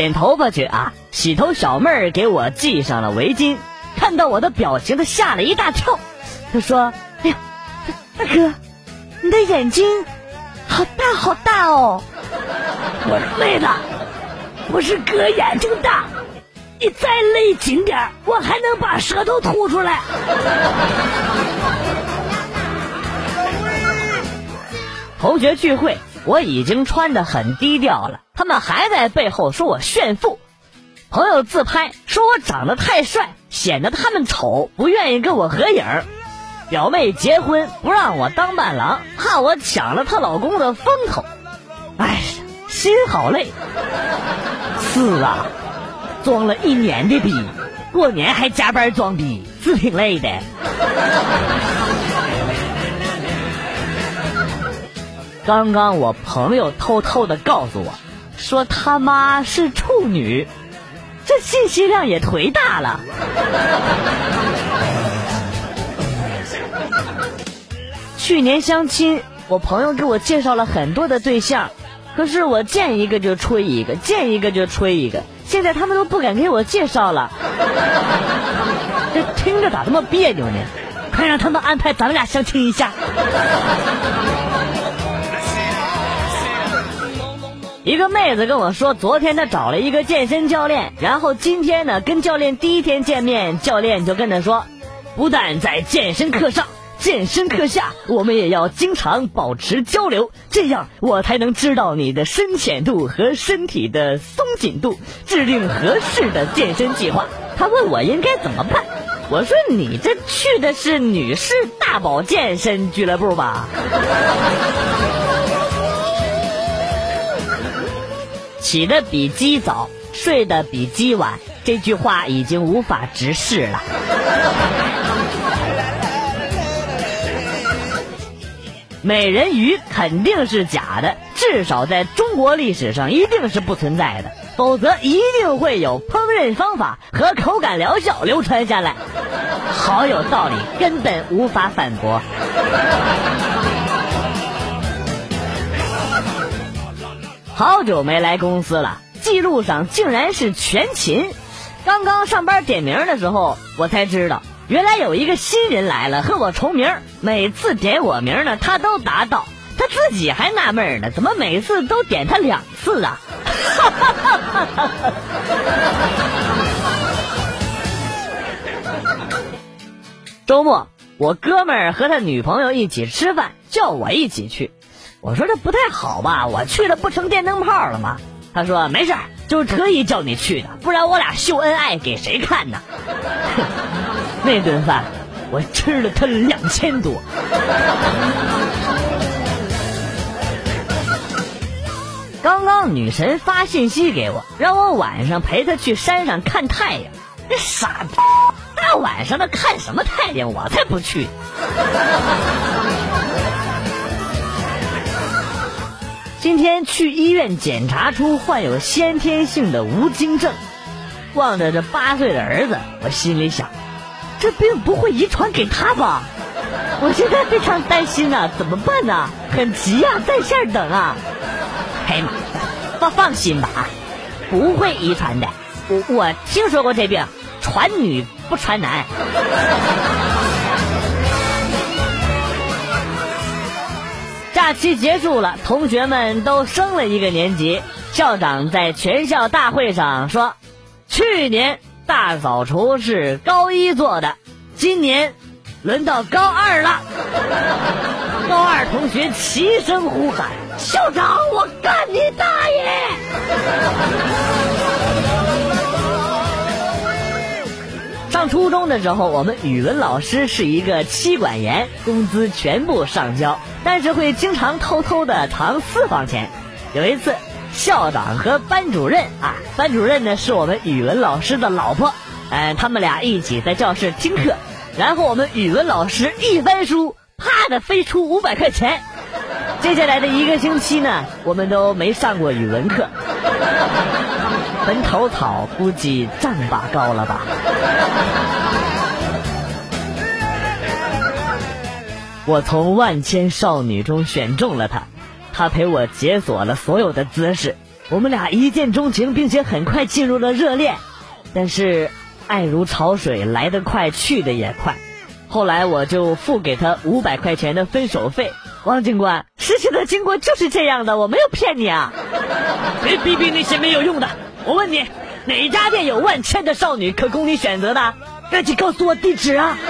剪头发去啊！洗头小妹儿给我系上了围巾，看到我的表情，她吓了一大跳。她说：“哎呀，大哥，你的眼睛好大好大哦！”我说：“妹子，不是哥眼睛大，你再勒紧点，我还能把舌头吐出来。”同学聚会，我已经穿的很低调了，他们还在背后说我炫富。朋友自拍说我长得太帅，显得他们丑，不愿意跟我合影。表妹结婚不让我当伴郎，怕我抢了她老公的风头。哎呀，心好累。是啊，装了一年的逼，过年还加班装逼，是挺累的。刚刚我朋友偷偷的告诉我，说他妈是处女，这信息量也忒大了。去年相亲，我朋友给我介绍了很多的对象，可是我见一个就吹一个，见一个就吹一个，现在他们都不敢给我介绍了。这听着咋这么别扭呢？快让他们安排咱们俩相亲一下。一个妹子跟我说，昨天她找了一个健身教练，然后今天呢跟教练第一天见面，教练就跟她说，不但在健身课上、健身课下，我们也要经常保持交流，这样我才能知道你的深浅度和身体的松紧度，制定合适的健身计划。他问我应该怎么办，我说你这去的是女士大宝健身俱乐部吧？起的比鸡早，睡得比鸡晚，这句话已经无法直视了。美人鱼肯定是假的，至少在中国历史上一定是不存在的，否则一定会有烹饪方法和口感疗效流传下来。好有道理，根本无法反驳。好久没来公司了，记录上竟然是全勤。刚刚上班点名的时候，我才知道原来有一个新人来了，和我重名。每次点我名呢，他都答到，他自己还纳闷呢，怎么每次都点他两次啊？周末，我哥们儿和他女朋友一起吃饭，叫我一起去。我说这不太好吧？我去了不成电灯泡了吗？他说没事就是特意叫你去的，不然我俩秀恩爱给谁看呢？那顿饭我吃了他两千多。刚刚女神发信息给我，让我晚上陪她去山上看太阳。这傻逼，大晚上的看什么太阳？我才不去。今天去医院检查出患有先天性的无精症，望着这八岁的儿子，我心里想，这病不会遗传给他吧？我现在非常担心呐，怎么办呢？很急呀，在线等啊！哎呀妈，放放心吧，不会遗传的。我我听说过这病，传女不传男。假期结束了，同学们都升了一个年级。校长在全校大会上说：“去年大扫除是高一做的，今年轮到高二了。” 高二同学齐声呼喊：“校长，我干你大爷！”上初中的时候，我们语文老师是一个妻管严，工资全部上交，但是会经常偷偷的藏私房钱。有一次，校长和班主任啊，班主任呢是我们语文老师的老婆，嗯，他们俩一起在教室听课，然后我们语文老师一翻书，啪的飞出五百块钱。接下来的一个星期呢，我们都没上过语文课。坟头草估计丈把高了吧？我从万千少女中选中了她，她陪我解锁了所有的姿势，我们俩一见钟情，并且很快进入了热恋。但是，爱如潮水，来得快，去得也快。后来我就付给他五百块钱的分手费。王警官，事情的经过就是这样的，我没有骗你啊！别逼逼那些没有用的。我问你，哪家店有万千的少女可供你选择的？赶紧告诉我地址啊！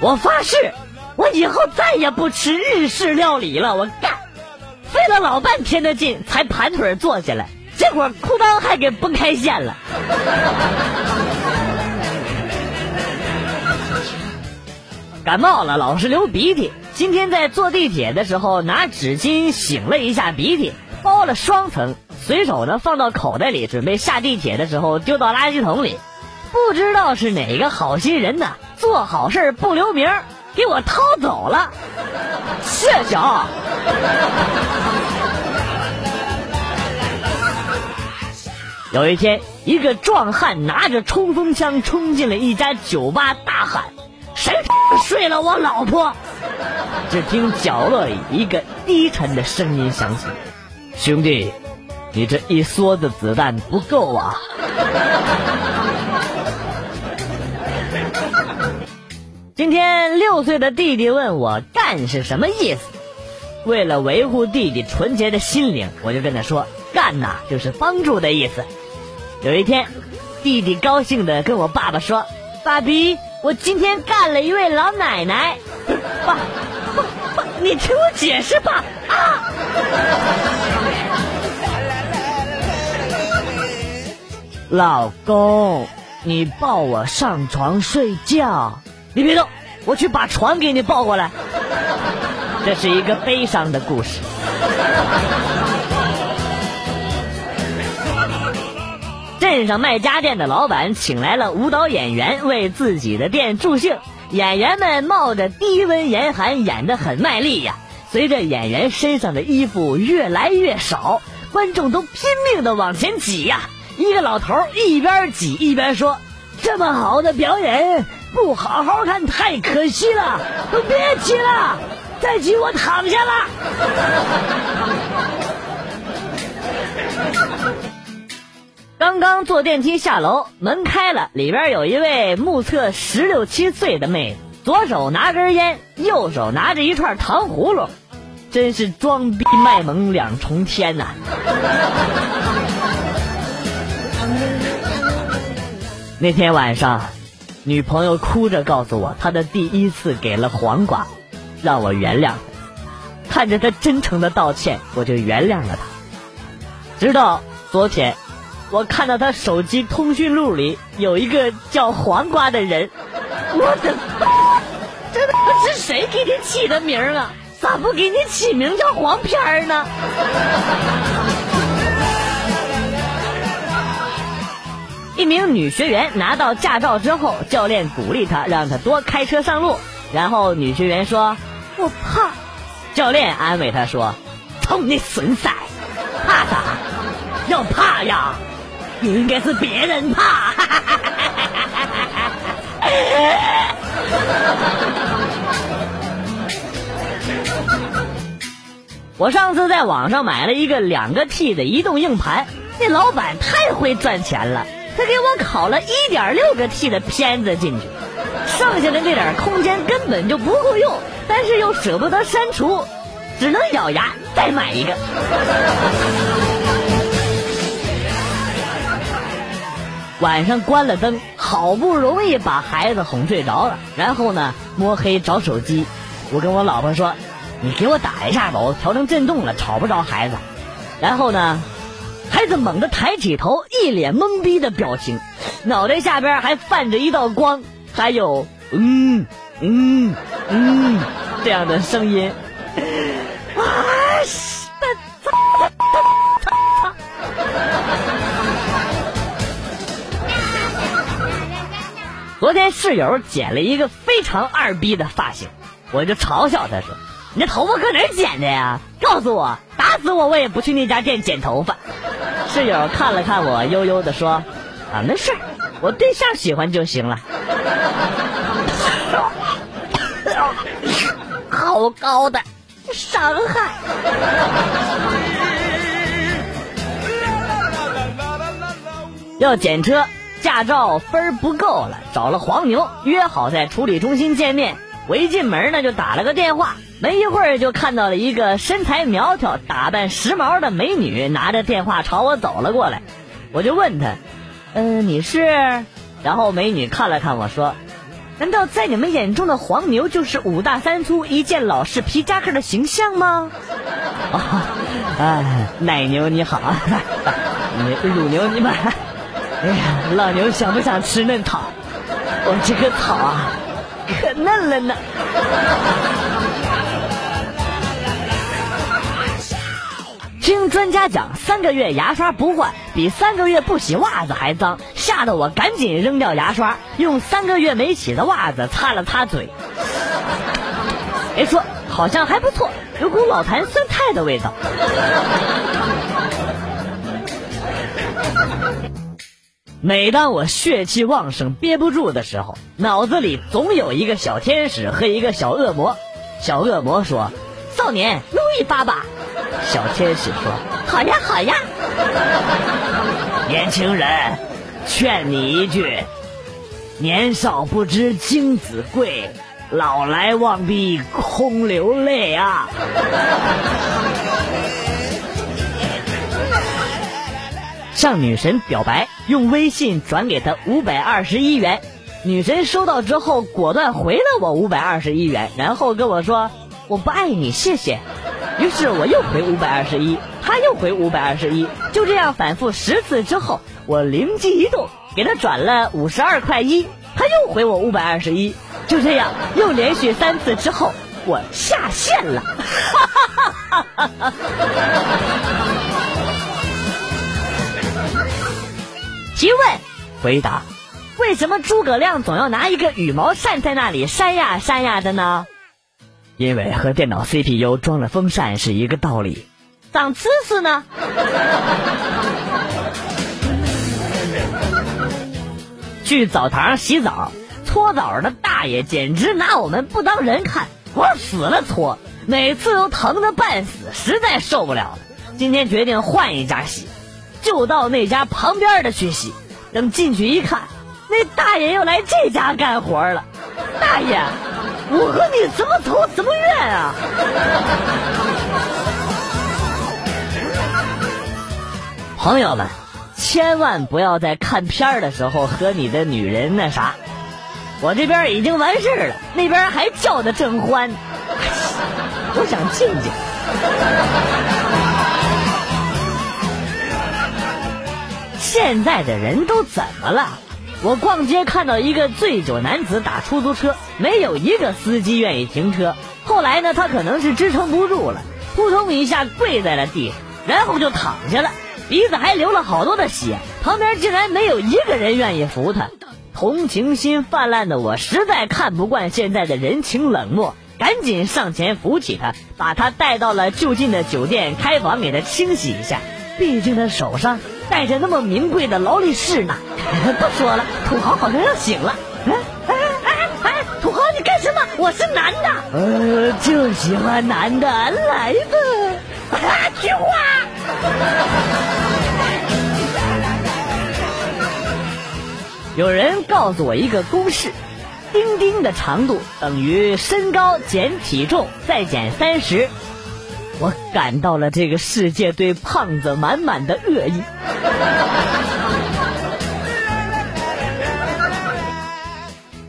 我发誓。我以后再也不吃日式料理了，我干！费了老半天的劲才盘腿坐下来，结果裤裆还给崩开线了。感冒了，老是流鼻涕。今天在坐地铁的时候，拿纸巾擤了一下鼻涕，包了双层，随手呢放到口袋里，准备下地铁的时候丢到垃圾桶里。不知道是哪个好心人呢，做好事不留名。给我掏走了，谢谢啊！有一天，一个壮汉拿着冲锋枪冲进了一家酒吧，大喊：“谁睡了我老婆？” 只听角落里一个低沉的声音响起：“兄弟，你这一梭子子弹不够啊！” 今天六岁的弟弟问我“干”是什么意思，为了维护弟弟纯洁的心灵，我就跟他说“干”呐就是帮助的意思。有一天，弟弟高兴的跟我爸爸说：“爸比，我今天干了一位老奶奶。”爸，爸，爸，你听我解释吧。啊！老公，你抱我上床睡觉。你别动，我去把床给你抱过来。这是一个悲伤的故事。镇上卖家电的老板请来了舞蹈演员为自己的店助兴，演员们冒着低温严寒演得很卖力呀。随着演员身上的衣服越来越少，观众都拼命的往前挤呀。一个老头一边挤一边说：“这么好的表演。”不好好看太可惜了，都别挤了，再挤我躺下了。刚刚坐电梯下楼，门开了，里边有一位目测十六七岁的妹子，左手拿根烟，右手拿着一串糖葫芦，真是装逼卖萌两重天呐！那天晚上。女朋友哭着告诉我，她的第一次给了黄瓜，让我原谅她。看着她真诚的道歉，我就原谅了她。直到昨天，我看到他手机通讯录里有一个叫黄瓜的人，我的妈！这他妈是谁给你起的名啊？咋不给你起名叫黄片儿呢？一名女学员拿到驾照之后，教练鼓励她，让她多开车上路。然后女学员说：“我怕。”教练安慰她说：“操你损色，怕啥？要怕呀，应该是别人怕。我上次在网上买了一个两个 T 的移动硬盘，那老板太会赚钱了。他给我拷了一点六个 T 的片子进去，剩下的那点空间根本就不够用，但是又舍不得删除，只能咬牙再买一个。晚上关了灯，好不容易把孩子哄睡着了，然后呢摸黑找手机，我跟我老婆说：“你给我打一下吧，我调成震动了，吵不着孩子。”然后呢。孩子猛地抬起头，一脸懵逼的表情，脑袋下边还泛着一道光，还有嗯嗯嗯这样的声音。啊！天室友剪了一个非常二逼的发型，我就嘲笑他说：“你这头发搁哪剪的呀？告诉我，打死我我也不去那家店剪头发。”室友看了看我，悠悠的说：“啊，没事，我对象喜欢就行了。”好高的，伤害。要检车，驾照分儿不够了，找了黄牛，约好在处理中心见面。我一进门呢，就打了个电话，没一会儿就看到了一个身材苗条、打扮时髦的美女，拿着电话朝我走了过来。我就问她：“嗯，你是？”然后美女看了看我说：“难道在你们眼中的黄牛就是五大三粗、一件老式皮夹克的形象吗？”啊，哎，奶牛你好，你乳牛你们。哎呀，老牛想不想吃嫩草？我这个草啊，可嫩了呢。听专家讲，三个月牙刷不换，比三个月不洗袜子还脏，吓得我赶紧扔掉牙刷，用三个月没洗的袜子擦了擦嘴。别说，好像还不错，有股老坛酸菜的味道。每当我血气旺盛憋不住的时候，脑子里总有一个小天使和一个小恶魔。小恶魔说：“少年，撸一发吧。”小天使说：“好呀，好呀。”年轻人，劝你一句：年少不知精子贵，老来望必空流泪啊！向女神表白，用微信转给她五百二十一元。女神收到之后，果断回了我五百二十一元，然后跟我说：“我不爱你，谢谢。”于是我又回五百二十一，她又回五百二十一，就这样反复十次之后，我灵机一动，给她转了五十二块一，她又回我五百二十一，就这样又连续三次之后，我下线了。哈哈哈哈哈哈！提问，回答：为什么诸葛亮总要拿一个羽毛扇在那里扇呀扇呀的呢？因为和电脑 CPU 装了风扇是一个道理。长知识呢？去澡堂洗澡，搓澡的大爷简直拿我们不当人看，往死了搓，每次都疼得半死，实在受不了了。今天决定换一家洗。就到那家旁边的去洗，等进去一看，那大爷又来这家干活了。大爷，我和你什么仇什么怨啊？朋友们，千万不要在看片的时候和你的女人那啥。我这边已经完事了，那边还叫的正欢，我想静静。现在的人都怎么了？我逛街看到一个醉酒男子打出租车，没有一个司机愿意停车。后来呢，他可能是支撑不住了，扑通一下跪在了地上，然后就躺下了，鼻子还流了好多的血。旁边竟然没有一个人愿意扶他。同情心泛滥的我实在看不惯现在的人情冷漠，赶紧上前扶起他，把他带到了就近的酒店开房给他清洗一下。毕竟他手上。带着那么名贵的劳力士呢，不说了，土豪好像要醒了。哎哎哎哎，土豪你干什么？我是男的，呃，就喜欢男的，来吧，菊花。有人告诉我一个公式：丁丁的长度等于身高减体重再减三十。我感到了这个世界对胖子满满的恶意。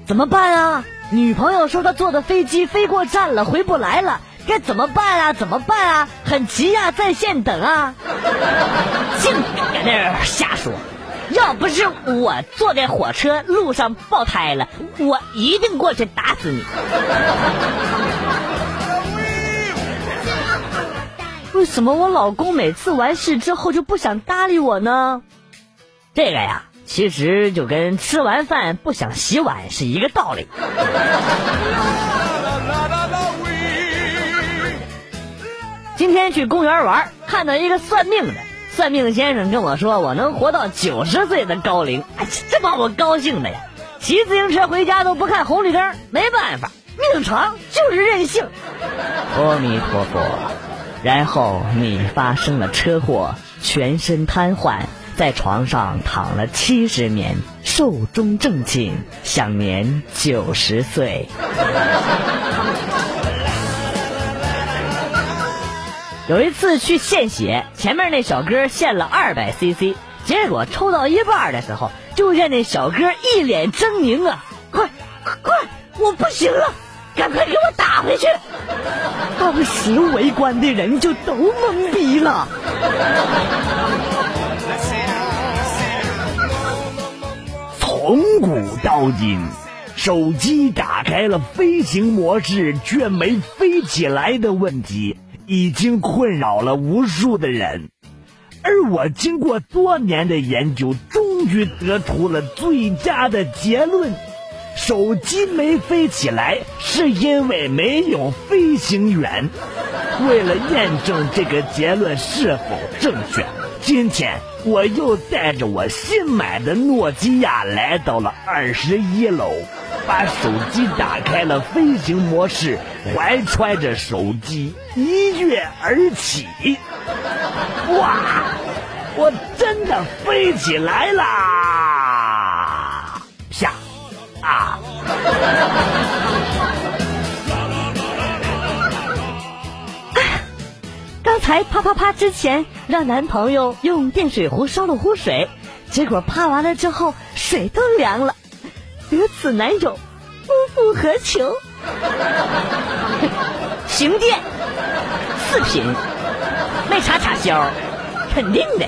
怎么办啊？女朋友说她坐的飞机飞过站了，回不来了，该怎么办啊？怎么办啊？很急啊，在线等啊！净搁那儿瞎说！要不是我坐在火车路上爆胎了，我一定过去打死你。为什么我老公每次完事之后就不想搭理我呢？这个呀，其实就跟吃完饭不想洗碗是一个道理。今天去公园玩，看到一个算命的，算命先生跟我说我能活到九十岁的高龄，哎，这把我高兴的呀！骑自行车回家都不看红绿灯，没办法，命长就是任性。阿弥陀佛。然后你发生了车祸，全身瘫痪，在床上躺了七十年，寿终正寝，享年九十岁。有一次去献血，前面那小哥献了二百 CC，结果抽到一半的时候，就见那小哥一脸狰狞啊！快快，我不行了，赶快给我打回去！当时围观的人就都懵逼了。从古到今，手机打开了飞行模式却没飞起来的问题。已经困扰了无数的人，而我经过多年的研究，终于得出了最佳的结论：手机没飞起来，是因为没有飞行员。为了验证这个结论是否正确，今天我又带着我新买的诺基亚来到了二十一楼。把手机打开了飞行模式，怀揣着手机一跃而起。哇！我真的飞起来啦！刚才啪啪啪之前，让男朋友用电水壶烧了壶水，结果啪完了之后，水都凉了。得此男友，夫复何求？行电四品，没插插销，肯定的。